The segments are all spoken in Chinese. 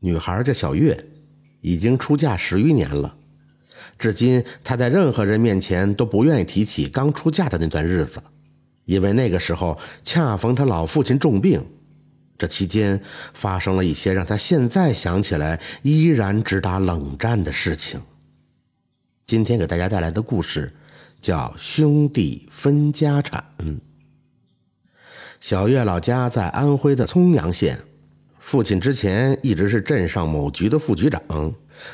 女孩叫小月，已经出嫁十余年了。至今，她在任何人面前都不愿意提起刚出嫁的那段日子，因为那个时候恰逢她老父亲重病。这期间发生了一些让她现在想起来依然直打冷战的事情。今天给大家带来的故事叫《兄弟分家产》。小月老家在安徽的枞阳县。父亲之前一直是镇上某局的副局长，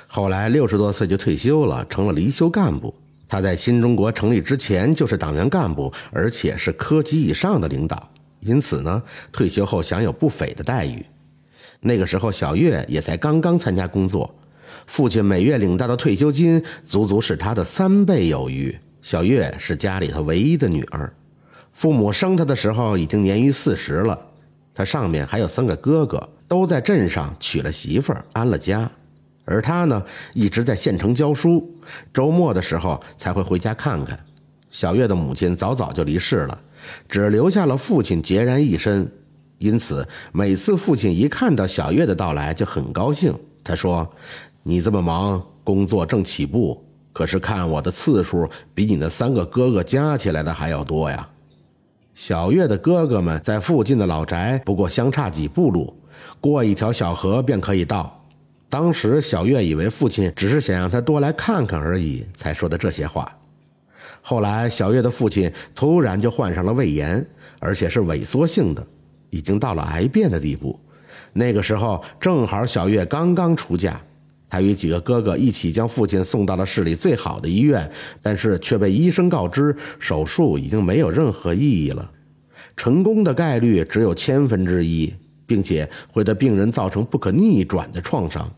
后来六十多岁就退休了，成了离休干部。他在新中国成立之前就是党员干部，而且是科级以上的领导，因此呢，退休后享有不菲的待遇。那个时候，小月也才刚刚参加工作，父亲每月领到的退休金足足是他的三倍有余。小月是家里头唯一的女儿，父母生她的时候已经年逾四十了，她上面还有三个哥哥。都在镇上娶了媳妇儿，安了家，而他呢，一直在县城教书，周末的时候才会回家看看。小月的母亲早早就离世了，只留下了父亲孑然一身，因此每次父亲一看到小月的到来就很高兴。他说：“你这么忙，工作正起步，可是看我的次数比你的三个哥哥加起来的还要多呀。”小月的哥哥们在附近的老宅，不过相差几步路。过一条小河便可以到。当时小月以为父亲只是想让他多来看看而已，才说的这些话。后来小月的父亲突然就患上了胃炎，而且是萎缩性的，已经到了癌变的地步。那个时候正好小月刚刚出嫁，她与几个哥哥一起将父亲送到了市里最好的医院，但是却被医生告知手术已经没有任何意义了，成功的概率只有千分之一。并且会对病人造成不可逆转的创伤。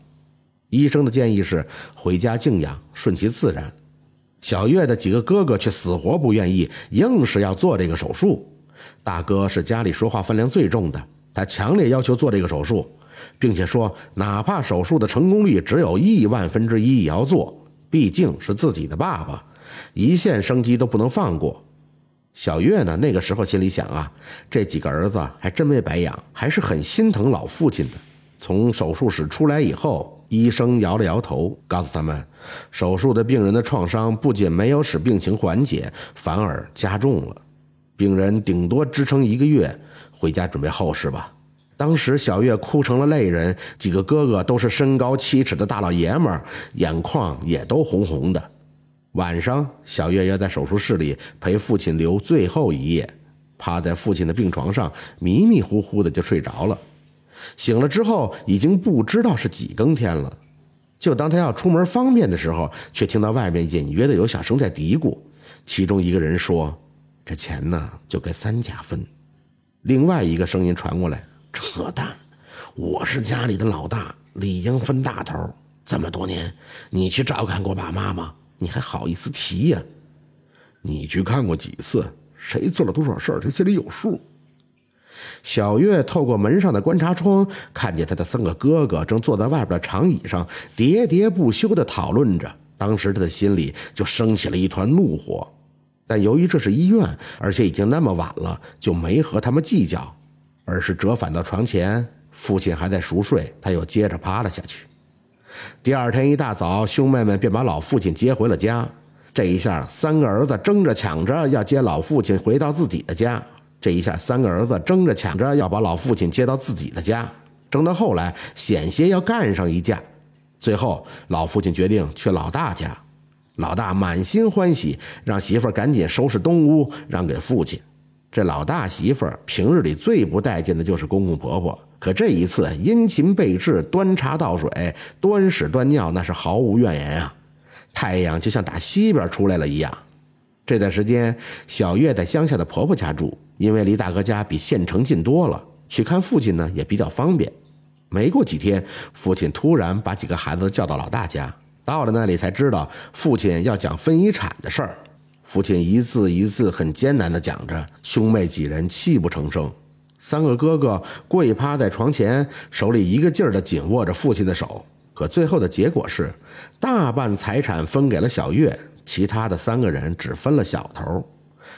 医生的建议是回家静养，顺其自然。小月的几个哥哥却死活不愿意，硬是要做这个手术。大哥是家里说话分量最重的，他强烈要求做这个手术，并且说哪怕手术的成功率只有亿万分之一也要做，毕竟是自己的爸爸，一线生机都不能放过。小月呢？那个时候心里想啊，这几个儿子还真没白养，还是很心疼老父亲的。从手术室出来以后，医生摇了摇头，告诉他们，手术的病人的创伤不仅没有使病情缓解，反而加重了。病人顶多支撑一个月，回家准备后事吧。当时小月哭成了泪人，几个哥哥都是身高七尺的大老爷们儿，眼眶也都红红的。晚上，小月要在手术室里陪父亲留最后一夜，趴在父亲的病床上，迷迷糊糊的就睡着了。醒了之后，已经不知道是几更天了。就当他要出门方便的时候，却听到外面隐约的有小声在嘀咕。其中一个人说：“这钱呢，就该三家分。”另外一个声音传过来：“扯淡！我是家里的老大，理应分大头。这么多年，你去照看过爸妈吗？”你还好意思提呀？你去看过几次？谁做了多少事儿，他心里有数。小月透过门上的观察窗，看见他的三个哥哥正坐在外边的长椅上，喋喋不休地讨论着。当时他的心里就升起了一团怒火，但由于这是医院，而且已经那么晚了，就没和他们计较，而是折返到床前。父亲还在熟睡，他又接着趴了下去。第二天一大早，兄妹们便把老父亲接回了家。这一下，三个儿子争着抢着要接老父亲回到自己的家。这一下，三个儿子争着抢着要把老父亲接到自己的家。争到后来，险些要干上一架。最后，老父亲决定去老大家。老大满心欢喜，让媳妇儿赶紧收拾东屋，让给父亲。这老大媳妇儿平日里最不待见的就是公公婆婆。可这一次殷勤备至，端茶倒水，端屎端尿，那是毫无怨言啊！太阳就像打西边出来了一样。这段时间，小月在乡下的婆婆家住，因为离大哥家比县城近多了，去看父亲呢也比较方便。没过几天，父亲突然把几个孩子叫到老大家，到了那里才知道父亲要讲分遗产的事儿。父亲一字一字很艰难地讲着，兄妹几人泣不成声。三个哥哥跪趴在床前，手里一个劲儿地紧握着父亲的手。可最后的结果是，大半财产分给了小月，其他的三个人只分了小头。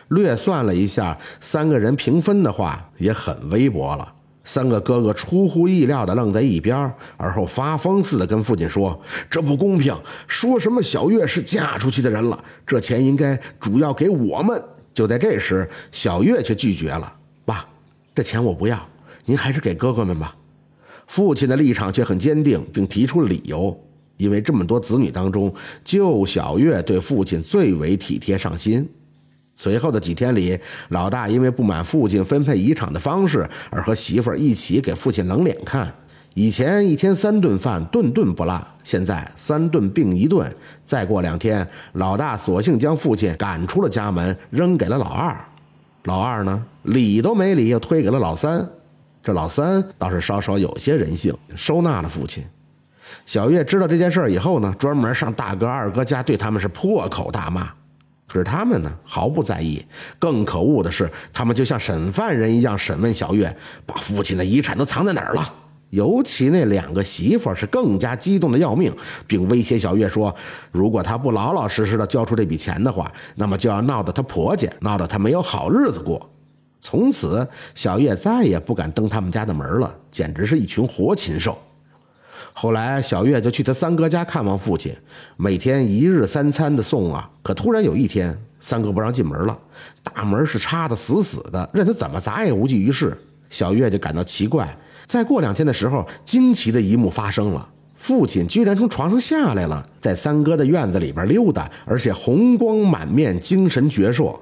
略算了一下，三个人平分的话也很微薄了。三个哥哥出乎意料的愣在一边，而后发疯似的跟父亲说：“这不公平！说什么小月是嫁出去的人了，这钱应该主要给我们。”就在这时，小月却拒绝了：“，这钱我不要，您还是给哥哥们吧。”父亲的立场却很坚定，并提出了理由：因为这么多子女当中，就小月对父亲最为体贴上心。随后的几天里，老大因为不满父亲分配遗产的方式，而和媳妇儿一起给父亲冷脸看。以前一天三顿饭，顿顿不落，现在三顿并一顿。再过两天，老大索性将父亲赶出了家门，扔给了老二。老二呢，理都没理，又推给了老三。这老三倒是稍稍有些人性，收纳了父亲。小月知道这件事以后呢，专门上大哥二哥家，对他们是破口大骂。可是他们呢，毫不在意。更可恶的是，他们就像审犯人一样审问小月，把父亲的遗产都藏在哪儿了。尤其那两个媳妇是更加激动的要命，并威胁小月说，如果她不老老实实的交出这笔钱的话，那么就要闹得她婆家，闹得她没有好日子过。从此，小月再也不敢登他们家的门了，简直是一群活禽兽。后来，小月就去他三哥家看望父亲，每天一日三餐的送啊。可突然有一天，三哥不让进门了，大门是插的死死的，任他怎么砸也无济于事。小月就感到奇怪。再过两天的时候，惊奇的一幕发生了，父亲居然从床上下来了，在三哥的院子里边溜达，而且红光满面，精神矍铄。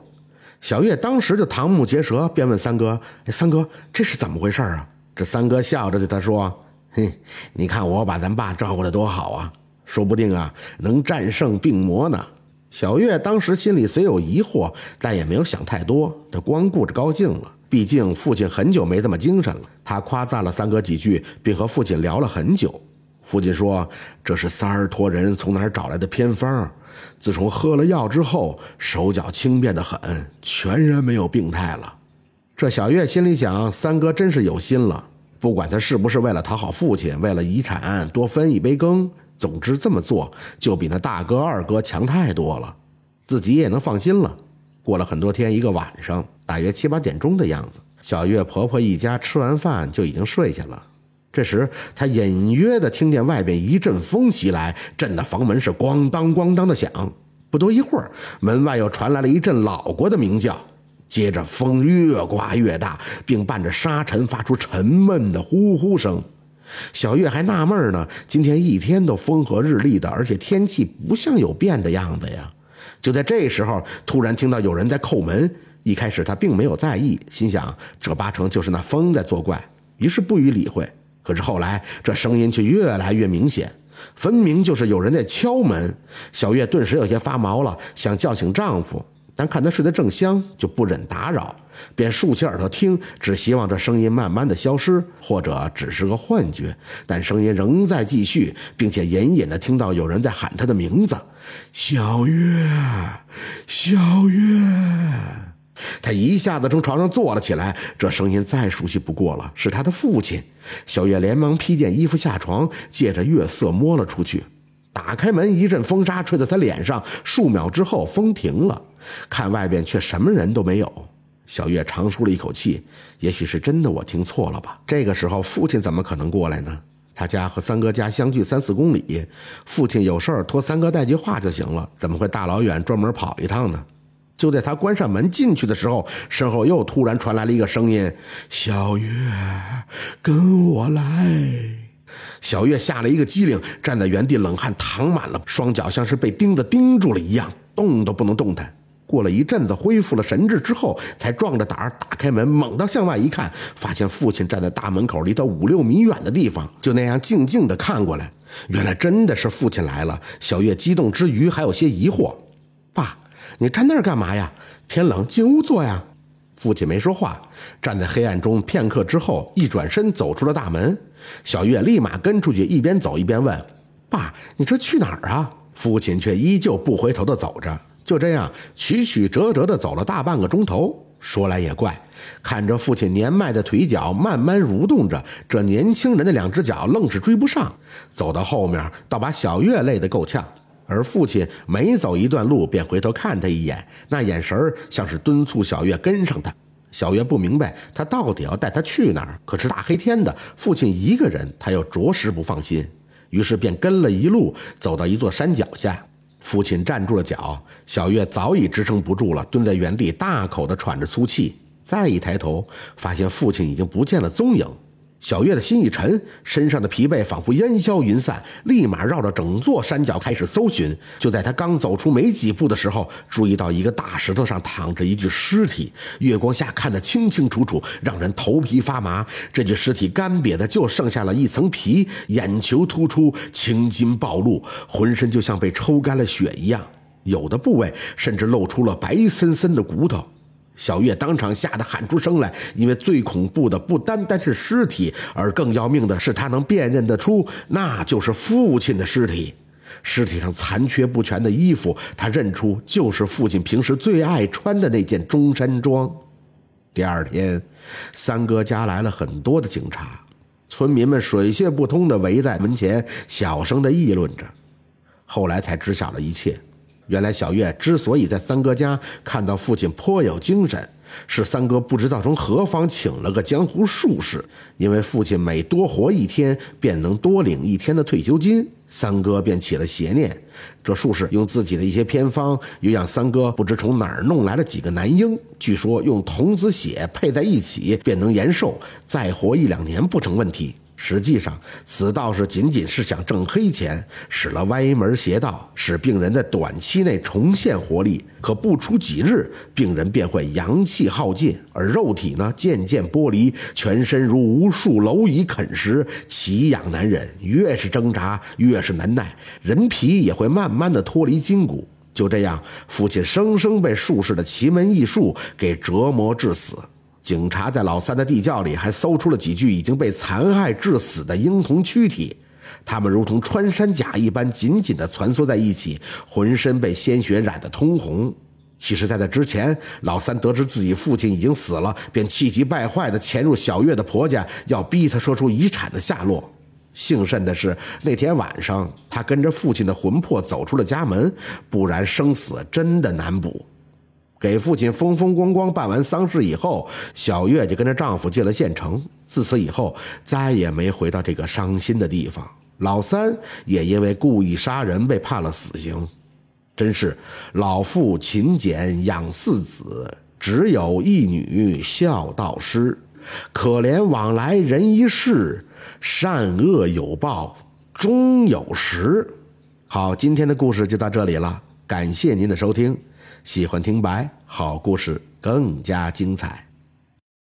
小月当时就瞠目结舌，便问三哥：“三哥，这是怎么回事啊？”这三哥笑着对他说。嘿，你看我把咱爸照顾得多好啊，说不定啊能战胜病魔呢。小月当时心里虽有疑惑，但也没有想太多，她光顾着高兴了。毕竟父亲很久没这么精神了。他夸赞了三哥几句，并和父亲聊了很久。父亲说：“这是三儿托人从哪儿找来的偏方，自从喝了药之后，手脚轻便得很，全然没有病态了。”这小月心里想：三哥真是有心了。不管他是不是为了讨好父亲，为了遗产多分一杯羹，总之这么做就比那大哥二哥强太多了，自己也能放心了。过了很多天，一个晚上，大约七八点钟的样子，小月婆婆一家吃完饭就已经睡下了。这时，她隐约的听见外边一阵风袭来，震得房门是咣当咣当的响。不多一会儿，门外又传来了一阵老国的鸣叫。接着风越刮越大，并伴着沙尘发出沉闷的呼呼声。小月还纳闷呢，今天一天都风和日丽的，而且天气不像有变的样子呀。就在这时候，突然听到有人在叩门。一开始他并没有在意，心想这八成就是那风在作怪，于是不予理会。可是后来这声音却越来越明显，分明就是有人在敲门。小月顿时有些发毛了，想叫醒丈夫。但看他睡得正香，就不忍打扰，便竖起耳朵听，只希望这声音慢慢的消失，或者只是个幻觉。但声音仍在继续，并且隐隐的听到有人在喊他的名字：“小月，小月。”他一下子从床上坐了起来，这声音再熟悉不过了，是他的父亲。小月连忙披件衣服下床，借着月色摸了出去。打开门，一阵风沙吹在他脸上，数秒之后风停了。看外边却什么人都没有，小月长舒了一口气。也许是真的，我听错了吧？这个时候，父亲怎么可能过来呢？他家和三哥家相距三四公里，父亲有事儿托三哥带句话就行了，怎么会大老远专门跑一趟呢？就在他关上门进去的时候，身后又突然传来了一个声音：“小月，跟我来。”小月吓了一个机灵，站在原地，冷汗淌满了双脚，像是被钉子钉住了一样，动都不能动弹。过了一阵子，恢复了神智之后，才壮着胆儿打开门，猛地向外一看，发现父亲站在大门口，离他五六米远的地方，就那样静静地看过来。原来真的是父亲来了。小月激动之余，还有些疑惑：“爸，你站那儿干嘛呀？天冷，进屋坐呀。”父亲没说话，站在黑暗中片刻之后，一转身走出了大门。小月立马跟出去，一边走一边问：“爸，你这去哪儿啊？”父亲却依旧不回头的走着。就这样曲曲折折地走了大半个钟头。说来也怪，看着父亲年迈的腿脚慢慢蠕动着，这年轻人的两只脚愣是追不上。走到后面，倒把小月累得够呛。而父亲每走一段路，便回头看他一眼，那眼神像是敦促小月跟上他。小月不明白他到底要带他去哪儿，可是大黑天的，父亲一个人，他又着实不放心，于是便跟了一路走到一座山脚下。父亲站住了脚，小月早已支撑不住了，蹲在原地大口的喘着粗气。再一抬头，发现父亲已经不见了踪影。小月的心一沉，身上的疲惫仿佛烟消云散，立马绕着整座山脚开始搜寻。就在他刚走出没几步的时候，注意到一个大石头上躺着一具尸体，月光下看得清清楚楚，让人头皮发麻。这具尸体干瘪的就剩下了一层皮，眼球突出，青筋暴露，浑身就像被抽干了血一样，有的部位甚至露出了白森森的骨头。小月当场吓得喊出声来，因为最恐怖的不单单是尸体，而更要命的是她能辨认得出那就是父亲的尸体。尸体上残缺不全的衣服，她认出就是父亲平时最爱穿的那件中山装。第二天，三哥家来了很多的警察，村民们水泄不通地围在门前，小声地议论着。后来才知晓了一切。原来小月之所以在三哥家看到父亲颇有精神，是三哥不知道从何方请了个江湖术士，因为父亲每多活一天，便能多领一天的退休金。三哥便起了邪念，这术士用自己的一些偏方，又让三哥不知从哪儿弄来了几个男婴，据说用童子血配在一起，便能延寿，再活一两年不成问题。实际上，此道士仅仅是想挣黑钱，使了歪门邪道，使病人在短期内重现活力。可不出几日，病人便会阳气耗尽，而肉体呢渐渐剥离，全身如无数蝼蚁啃食，奇痒难忍。越是挣扎，越是难耐，人皮也会慢慢的脱离筋骨。就这样，父亲生生被术士的奇门异术给折磨致死。警察在老三的地窖里还搜出了几具已经被残害致死的婴童躯体，他们如同穿山甲一般紧紧地蜷缩在一起，浑身被鲜血染得通红。其实，在那之前，老三得知自己父亲已经死了，便气急败坏地潜入小月的婆家，要逼他说出遗产的下落。幸甚的是，那天晚上他跟着父亲的魂魄走出了家门，不然生死真的难卜。给父亲风风光光办完丧事以后，小月就跟着丈夫进了县城。自此以后，再也没回到这个伤心的地方。老三也因为故意杀人被判了死刑。真是老父勤俭养四子，只有一女孝道师。可怜往来人一世，善恶有报终有时。好，今天的故事就到这里了，感谢您的收听。喜欢听白，好故事更加精彩。